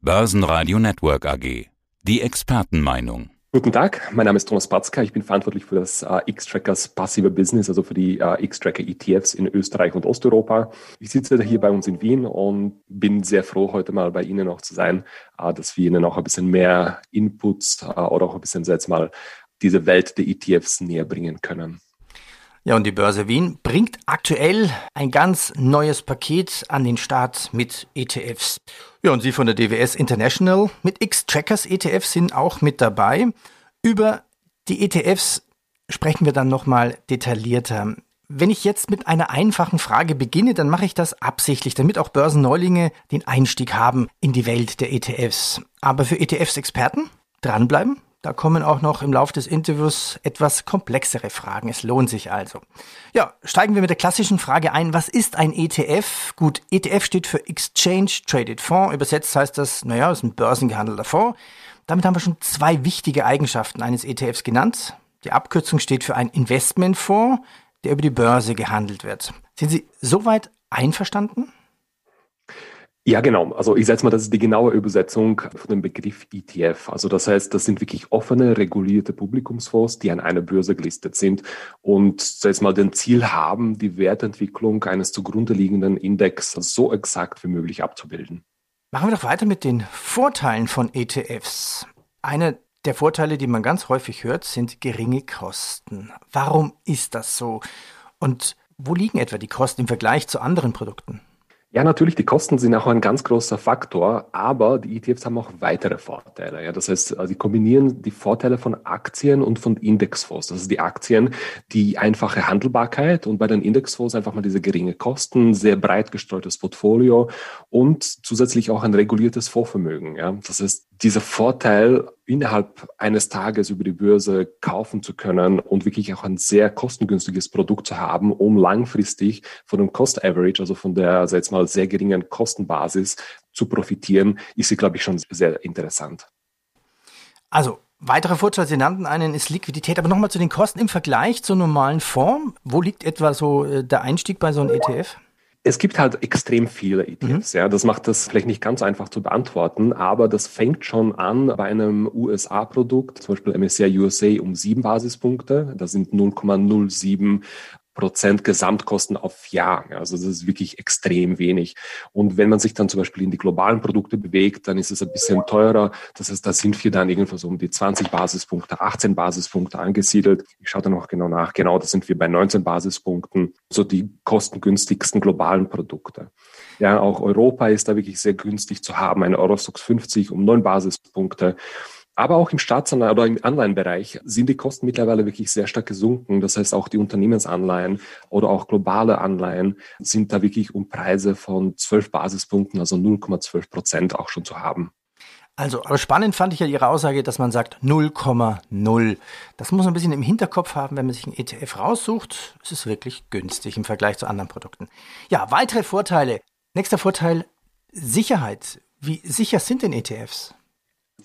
Börsenradio Network AG. Die Expertenmeinung. Guten Tag, mein Name ist Thomas Patzka. Ich bin verantwortlich für das äh, X-Trackers passive Business, also für die äh, X-Tracker ETFs in Österreich und Osteuropa. Ich sitze hier bei uns in Wien und bin sehr froh, heute mal bei Ihnen auch zu sein, äh, dass wir Ihnen auch ein bisschen mehr Inputs äh, oder auch ein bisschen jetzt mal diese Welt der ETFs näher bringen können. Ja, und die Börse Wien bringt aktuell ein ganz neues Paket an den Start mit ETFs. Ja, und Sie von der DWS International mit X-Trackers ETFs sind auch mit dabei. Über die ETFs sprechen wir dann nochmal detaillierter. Wenn ich jetzt mit einer einfachen Frage beginne, dann mache ich das absichtlich, damit auch Börsenneulinge den Einstieg haben in die Welt der ETFs. Aber für ETFs-Experten dranbleiben, da kommen auch noch im Laufe des Interviews etwas komplexere Fragen. Es lohnt sich also. Ja, steigen wir mit der klassischen Frage ein. Was ist ein ETF? Gut, ETF steht für Exchange Traded Fonds. Übersetzt heißt das, naja, es ist ein börsengehandelter Fonds. Damit haben wir schon zwei wichtige Eigenschaften eines ETFs genannt. Die Abkürzung steht für ein Investmentfonds, der über die Börse gehandelt wird. Sind Sie soweit einverstanden? Ja, genau. Also ich setze mal, das ist die genaue Übersetzung von dem Begriff ETF. Also das heißt, das sind wirklich offene, regulierte Publikumsfonds, die an einer Börse gelistet sind und jetzt mal den Ziel haben, die Wertentwicklung eines zugrunde liegenden Index so exakt wie möglich abzubilden. Machen wir doch weiter mit den Vorteilen von ETFs. Einer der Vorteile, die man ganz häufig hört, sind geringe Kosten. Warum ist das so? Und wo liegen etwa die Kosten im Vergleich zu anderen Produkten? Ja, natürlich, die Kosten sind auch ein ganz großer Faktor, aber die ETFs haben auch weitere Vorteile. Ja, das heißt, sie kombinieren die Vorteile von Aktien und von Indexfonds. Das ist die Aktien, die einfache Handelbarkeit und bei den Indexfonds einfach mal diese geringe Kosten, sehr breit gestreutes Portfolio und zusätzlich auch ein reguliertes Vorvermögen. Ja, das heißt, dieser Vorteil, innerhalb eines Tages über die Börse kaufen zu können und wirklich auch ein sehr kostengünstiges Produkt zu haben, um langfristig von dem Cost Average, also von der, also jetzt mal sehr geringen Kostenbasis zu profitieren, ist sie, glaube ich, schon sehr interessant. Also, weitere Vorteile, Sie nannten einen, ist Liquidität. Aber nochmal zu den Kosten im Vergleich zur normalen Form. Wo liegt etwa so äh, der Einstieg bei so einem ETF? Es gibt halt extrem viele ETFs. Mhm. Ja, das macht das vielleicht nicht ganz einfach zu beantworten, aber das fängt schon an bei einem USA-Produkt, zum Beispiel MSCI USA um sieben Basispunkte. Das sind 0,07 Prozent Gesamtkosten auf Jahr. Also das ist wirklich extrem wenig. Und wenn man sich dann zum Beispiel in die globalen Produkte bewegt, dann ist es ein bisschen teurer. Das heißt, da sind wir dann irgendwo so um die 20 Basispunkte, 18 Basispunkte angesiedelt. Ich schaue da noch genau nach. Genau, da sind wir bei 19 Basispunkten. So die kostengünstigsten globalen Produkte. Ja, auch Europa ist da wirklich sehr günstig zu haben. Ein Eurostox 50 um neun Basispunkte. Aber auch im Staatsanleihen oder im Anleihenbereich sind die Kosten mittlerweile wirklich sehr stark gesunken. Das heißt, auch die Unternehmensanleihen oder auch globale Anleihen sind da wirklich um Preise von 12 Basispunkten, also 0,12 Prozent auch schon zu haben. Also, aber spannend fand ich ja Ihre Aussage, dass man sagt 0,0. Das muss man ein bisschen im Hinterkopf haben, wenn man sich einen ETF raussucht. Es ist wirklich günstig im Vergleich zu anderen Produkten. Ja, weitere Vorteile. Nächster Vorteil, Sicherheit. Wie sicher sind denn ETFs?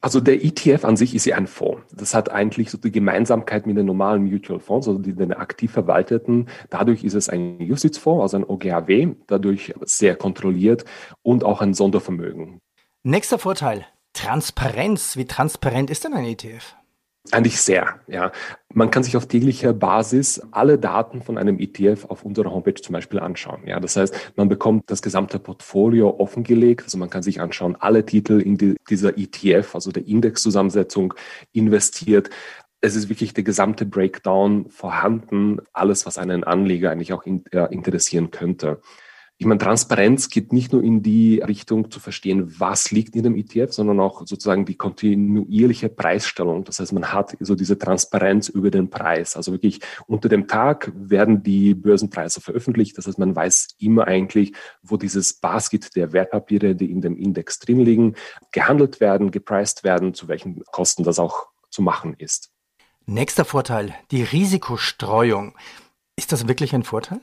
Also der ETF an sich ist ja ein Fonds. Das hat eigentlich so die Gemeinsamkeit mit den normalen Mutual Funds, also die den aktiv verwalteten. Dadurch ist es ein Justizfonds, also ein OGAW, dadurch sehr kontrolliert und auch ein Sondervermögen. Nächster Vorteil, Transparenz. Wie transparent ist denn ein ETF? Eigentlich sehr, ja. Man kann sich auf täglicher Basis alle Daten von einem ETF auf unserer Homepage zum Beispiel anschauen. Ja, das heißt, man bekommt das gesamte Portfolio offengelegt. Also man kann sich anschauen, alle Titel in die, dieser ETF, also der Indexzusammensetzung investiert. Es ist wirklich der gesamte Breakdown vorhanden, alles, was einen Anleger eigentlich auch in, äh, interessieren könnte. Ich meine, Transparenz geht nicht nur in die Richtung zu verstehen, was liegt in dem ETF, sondern auch sozusagen die kontinuierliche Preisstellung. Das heißt, man hat so diese Transparenz über den Preis. Also wirklich unter dem Tag werden die Börsenpreise veröffentlicht. Das heißt, man weiß immer eigentlich, wo dieses Basket der Wertpapiere, die in dem Index drin liegen, gehandelt werden, gepreist werden, zu welchen Kosten das auch zu machen ist. Nächster Vorteil, die Risikostreuung. Ist das wirklich ein Vorteil?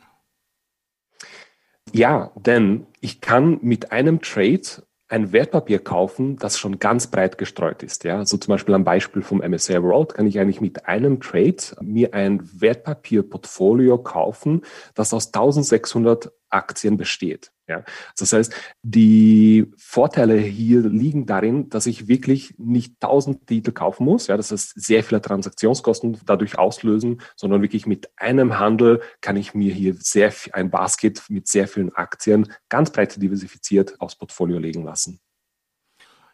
Ja, denn ich kann mit einem Trade ein Wertpapier kaufen, das schon ganz breit gestreut ist. Ja, so zum Beispiel am Beispiel vom MSCI World kann ich eigentlich mit einem Trade mir ein Wertpapierportfolio kaufen, das aus 1600 Aktien besteht. Ja, das heißt, die Vorteile hier liegen darin, dass ich wirklich nicht tausend Titel kaufen muss. Ja, das heißt, sehr viele Transaktionskosten dadurch auslösen, sondern wirklich mit einem Handel kann ich mir hier sehr ein Basket mit sehr vielen Aktien ganz breit diversifiziert aufs Portfolio legen lassen.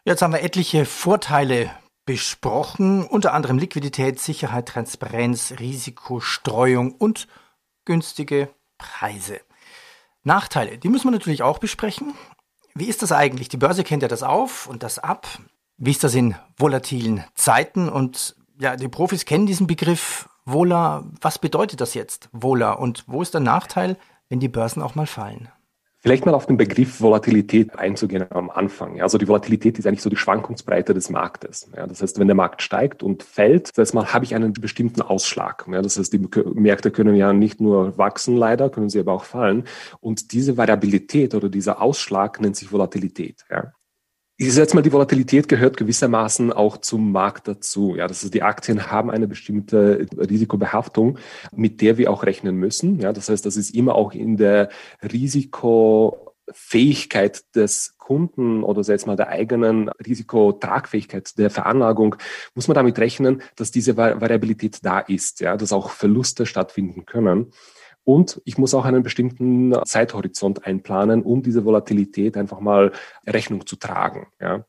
Jetzt haben wir etliche Vorteile besprochen, unter anderem Liquidität, Sicherheit, Transparenz, Risikostreuung und günstige Preise. Nachteile, die müssen wir natürlich auch besprechen. Wie ist das eigentlich? Die Börse kennt ja das auf und das ab. Wie ist das in volatilen Zeiten? Und ja, die Profis kennen diesen Begriff Vola. Was bedeutet das jetzt, Vola? Und wo ist der Nachteil, wenn die Börsen auch mal fallen? Vielleicht mal auf den Begriff Volatilität einzugehen am Anfang. Also die Volatilität ist eigentlich so die Schwankungsbreite des Marktes. Das heißt, wenn der Markt steigt und fällt, das heißt mal, habe ich einen bestimmten Ausschlag. Das heißt, die Märkte können ja nicht nur wachsen, leider, können sie aber auch fallen. Und diese Variabilität oder dieser Ausschlag nennt sich Volatilität. Ich setze mal, die Volatilität gehört gewissermaßen auch zum Markt dazu. Ja, das ist, die Aktien haben eine bestimmte Risikobehaftung, mit der wir auch rechnen müssen. Ja, das heißt, das ist immer auch in der Risikofähigkeit des Kunden oder jetzt mal der eigenen Risikotragfähigkeit der Veranlagung, muss man damit rechnen, dass diese Variabilität da ist, ja, dass auch Verluste stattfinden können. Und ich muss auch einen bestimmten Zeithorizont einplanen, um diese Volatilität einfach mal Rechnung zu tragen. Ja.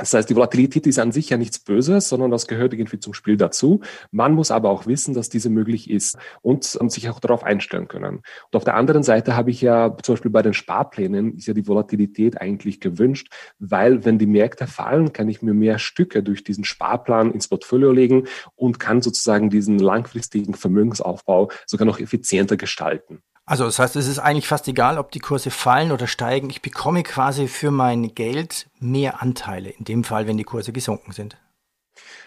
Das heißt, die Volatilität ist an sich ja nichts Böses, sondern das gehört irgendwie zum Spiel dazu. Man muss aber auch wissen, dass diese möglich ist und, und sich auch darauf einstellen können. Und auf der anderen Seite habe ich ja zum Beispiel bei den Sparplänen ist ja die Volatilität eigentlich gewünscht, weil wenn die Märkte fallen, kann ich mir mehr Stücke durch diesen Sparplan ins Portfolio legen und kann sozusagen diesen langfristigen Vermögensaufbau sogar noch effizienter gestalten. Also das heißt, es ist eigentlich fast egal, ob die Kurse fallen oder steigen. Ich bekomme quasi für mein Geld mehr Anteile, in dem Fall, wenn die Kurse gesunken sind.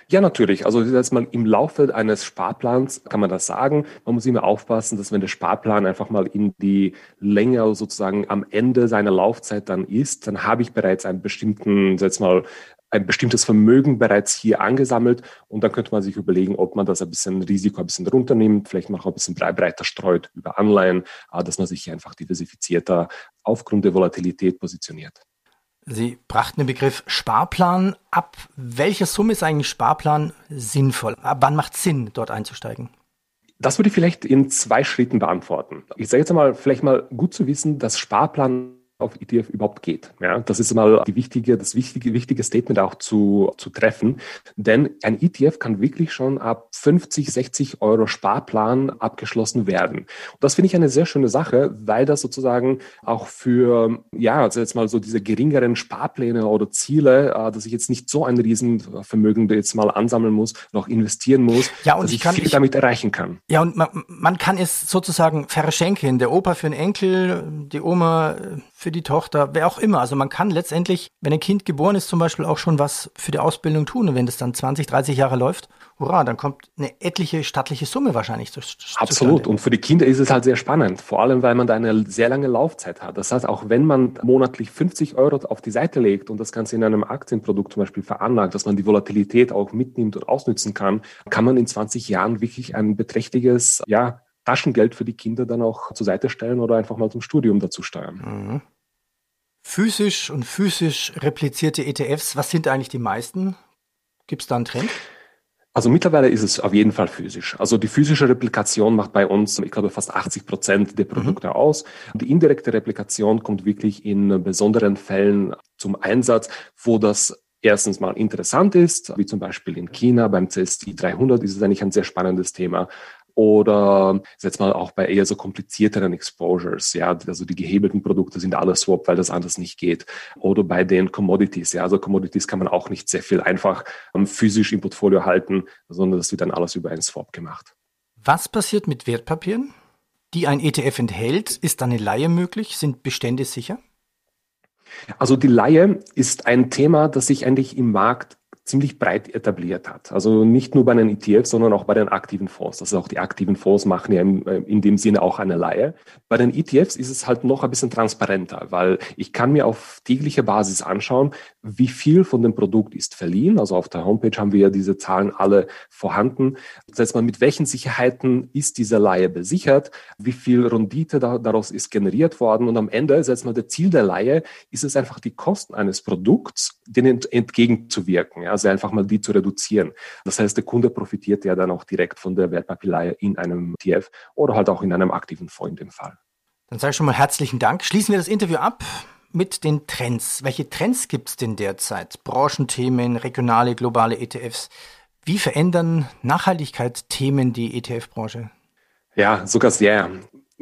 Ja, natürlich. Also jetzt mal im Laufe eines Sparplans kann man das sagen. Man muss immer aufpassen, dass wenn der Sparplan einfach mal in die Länge sozusagen am Ende seiner Laufzeit dann ist, dann habe ich bereits einen bestimmten, jetzt mal ein bestimmtes Vermögen bereits hier angesammelt und dann könnte man sich überlegen, ob man das ein bisschen Risiko ein bisschen runternimmt, vielleicht noch ein bisschen breiter streut über Anleihen, äh, dass man sich hier einfach diversifizierter aufgrund der Volatilität positioniert. Sie brachten den Begriff Sparplan ab. Welche Summe ist eigentlich Sparplan sinnvoll? Ab wann macht es Sinn, dort einzusteigen? Das würde ich vielleicht in zwei Schritten beantworten. Ich sage jetzt einmal, vielleicht mal gut zu wissen, dass Sparplan auf ETF überhaupt geht. Ja, das ist mal die wichtige, das wichtige, wichtige Statement auch zu, zu treffen. Denn ein ETF kann wirklich schon ab 50, 60 Euro Sparplan abgeschlossen werden. Und das finde ich eine sehr schöne Sache, weil das sozusagen auch für, ja, also jetzt mal so diese geringeren Sparpläne oder Ziele, äh, dass ich jetzt nicht so ein Riesenvermögen jetzt mal ansammeln muss, noch investieren muss, ja, und dass ich, kann, viel ich, damit erreichen kann. Ja, und man, man kann es sozusagen verschenken. Der Opa für den Enkel, die Oma für die Tochter, wer auch immer. Also man kann letztendlich, wenn ein Kind geboren ist, zum Beispiel auch schon was für die Ausbildung tun. Und wenn das dann 20, 30 Jahre läuft, hurra, dann kommt eine etliche stattliche Summe wahrscheinlich zu, Absolut. Und für die Kinder ist es halt sehr spannend. Vor allem, weil man da eine sehr lange Laufzeit hat. Das heißt, auch wenn man monatlich 50 Euro auf die Seite legt und das Ganze in einem Aktienprodukt zum Beispiel veranlagt, dass man die Volatilität auch mitnimmt und ausnützen kann, kann man in 20 Jahren wirklich ein beträchtliches, ja, Taschengeld für die Kinder dann auch zur Seite stellen oder einfach mal zum Studium dazu steuern. Mhm. Physisch und physisch replizierte ETFs, was sind eigentlich die meisten? Gibt es da einen Trend? Also mittlerweile ist es auf jeden Fall physisch. Also die physische Replikation macht bei uns, ich glaube, fast 80 Prozent der Produkte mhm. aus. Die indirekte Replikation kommt wirklich in besonderen Fällen zum Einsatz, wo das erstens mal interessant ist, wie zum Beispiel in China beim CSI 300 ist es eigentlich ein sehr spannendes Thema oder jetzt mal auch bei eher so komplizierteren Exposures, ja, also die gehebelten Produkte sind alles Swap, weil das anders nicht geht. Oder bei den Commodities, ja, also Commodities kann man auch nicht sehr viel einfach um, physisch im Portfolio halten, sondern das wird dann alles über einen Swap gemacht. Was passiert mit Wertpapieren, die ein ETF enthält? Ist da eine Laie möglich? Sind Bestände sicher? Also die Laie ist ein Thema, das sich eigentlich im Markt ziemlich breit etabliert hat. Also nicht nur bei den ETFs, sondern auch bei den aktiven Fonds. Also auch die aktiven Fonds machen ja in, äh, in dem Sinne auch eine Leihe. Bei den ETFs ist es halt noch ein bisschen transparenter, weil ich kann mir auf täglicher Basis anschauen, wie viel von dem Produkt ist verliehen. Also auf der Homepage haben wir ja diese Zahlen alle vorhanden. Das heißt, mit welchen Sicherheiten ist diese Leihe besichert? Wie viel Rendite da, daraus ist generiert worden? Und am Ende, setzt man das Ziel der Leihe, ist es einfach die Kosten eines Produkts, denen entgegenzuwirken. Ja? Also einfach mal die zu reduzieren. Das heißt, der Kunde profitiert ja dann auch direkt von der Wertpapierleihe in einem ETF oder halt auch in einem aktiven Fonds in dem Fall. Dann sage ich schon mal herzlichen Dank. Schließen wir das Interview ab mit den Trends. Welche Trends gibt es denn derzeit? Branchenthemen, regionale, globale ETFs. Wie verändern Nachhaltigkeitsthemen die ETF-Branche? Ja, sogar sehr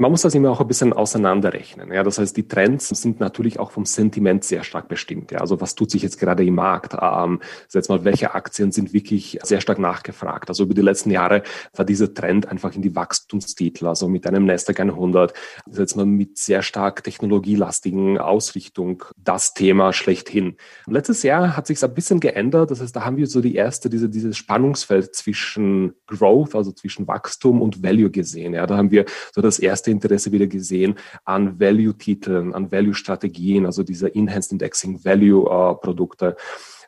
man muss das immer auch ein bisschen auseinanderrechnen. Ja, das heißt, die Trends sind natürlich auch vom Sentiment sehr stark bestimmt. Ja, also was tut sich jetzt gerade im Markt? Ähm, jetzt mal, welche Aktien sind wirklich sehr stark nachgefragt? Also über die letzten Jahre war dieser Trend einfach in die Wachstumstitel, also mit einem Nasdaq 100, jetzt mal mit sehr stark technologielastigen Ausrichtung das Thema schlechthin. Letztes Jahr hat sich ein bisschen geändert. Das heißt, da haben wir so die erste, diese, dieses Spannungsfeld zwischen Growth, also zwischen Wachstum und Value gesehen. Ja, da haben wir so das erste Interesse wieder gesehen an Value-Titeln, an Value-Strategien, also diese Enhanced Indexing Value-Produkte.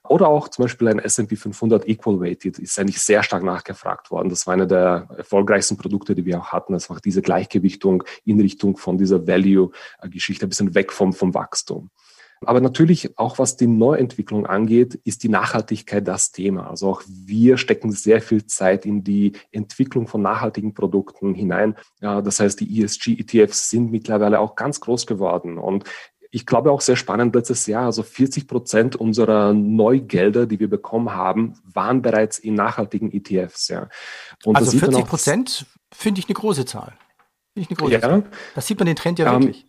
Oder auch zum Beispiel ein S&P 500 Equal Weighted ist eigentlich sehr stark nachgefragt worden. Das war eine der erfolgreichsten Produkte, die wir auch hatten. Das war diese Gleichgewichtung in Richtung von dieser Value-Geschichte, ein bisschen weg vom, vom Wachstum. Aber natürlich auch was die Neuentwicklung angeht, ist die Nachhaltigkeit das Thema. Also auch wir stecken sehr viel Zeit in die Entwicklung von nachhaltigen Produkten hinein. Das heißt, die ESG-ETFs sind mittlerweile auch ganz groß geworden. Und ich glaube auch sehr spannend letztes Jahr, also 40 Prozent unserer Neugelder, die wir bekommen haben, waren bereits in nachhaltigen ETFs. Ja. Und also 40 Prozent finde ich eine große Zahl. Finde ich eine große ja. Zahl. Das sieht man den Trend ja ähm, wirklich.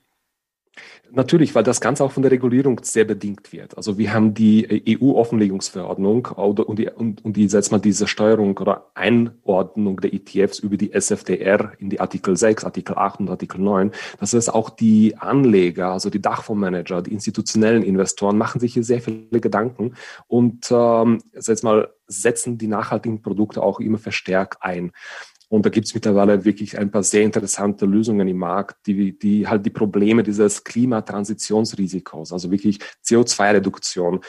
Natürlich, weil das Ganze auch von der Regulierung sehr bedingt wird. Also wir haben die EU-Offenlegungsverordnung und die, und, und die setzt mal diese Steuerung oder Einordnung der ETFs über die SFDR in die Artikel 6, Artikel 8 und Artikel 9. Das heißt, auch die Anleger, also die Dachfondsmanager, die institutionellen Investoren machen sich hier sehr viele Gedanken und ähm, jetzt mal setzen die nachhaltigen Produkte auch immer verstärkt ein. Und da gibt es mittlerweile wirklich ein paar sehr interessante Lösungen im Markt, die, die halt die Probleme dieses Klimatransitionsrisikos, also wirklich CO2-Reduktion,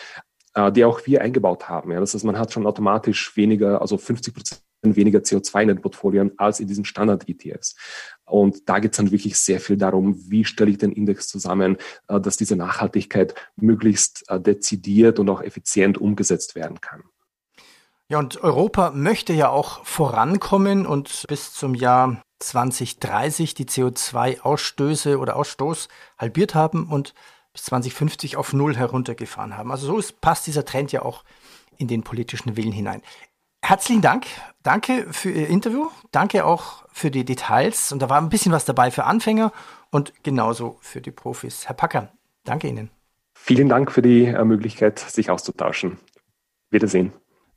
äh, die auch wir eingebaut haben. Ja. Das heißt, man hat schon automatisch weniger, also 50 Prozent weniger CO2 in den Portfolien als in diesen Standard-ETFs. Und da geht es dann wirklich sehr viel darum, wie stelle ich den Index zusammen, äh, dass diese Nachhaltigkeit möglichst äh, dezidiert und auch effizient umgesetzt werden kann. Ja, und Europa möchte ja auch vorankommen und bis zum Jahr 2030 die CO2-Ausstöße oder Ausstoß halbiert haben und bis 2050 auf Null heruntergefahren haben. Also so ist, passt dieser Trend ja auch in den politischen Willen hinein. Herzlichen Dank. Danke für Ihr Interview. Danke auch für die Details. Und da war ein bisschen was dabei für Anfänger und genauso für die Profis. Herr Packer, danke Ihnen. Vielen Dank für die äh, Möglichkeit, sich auszutauschen. Wiedersehen.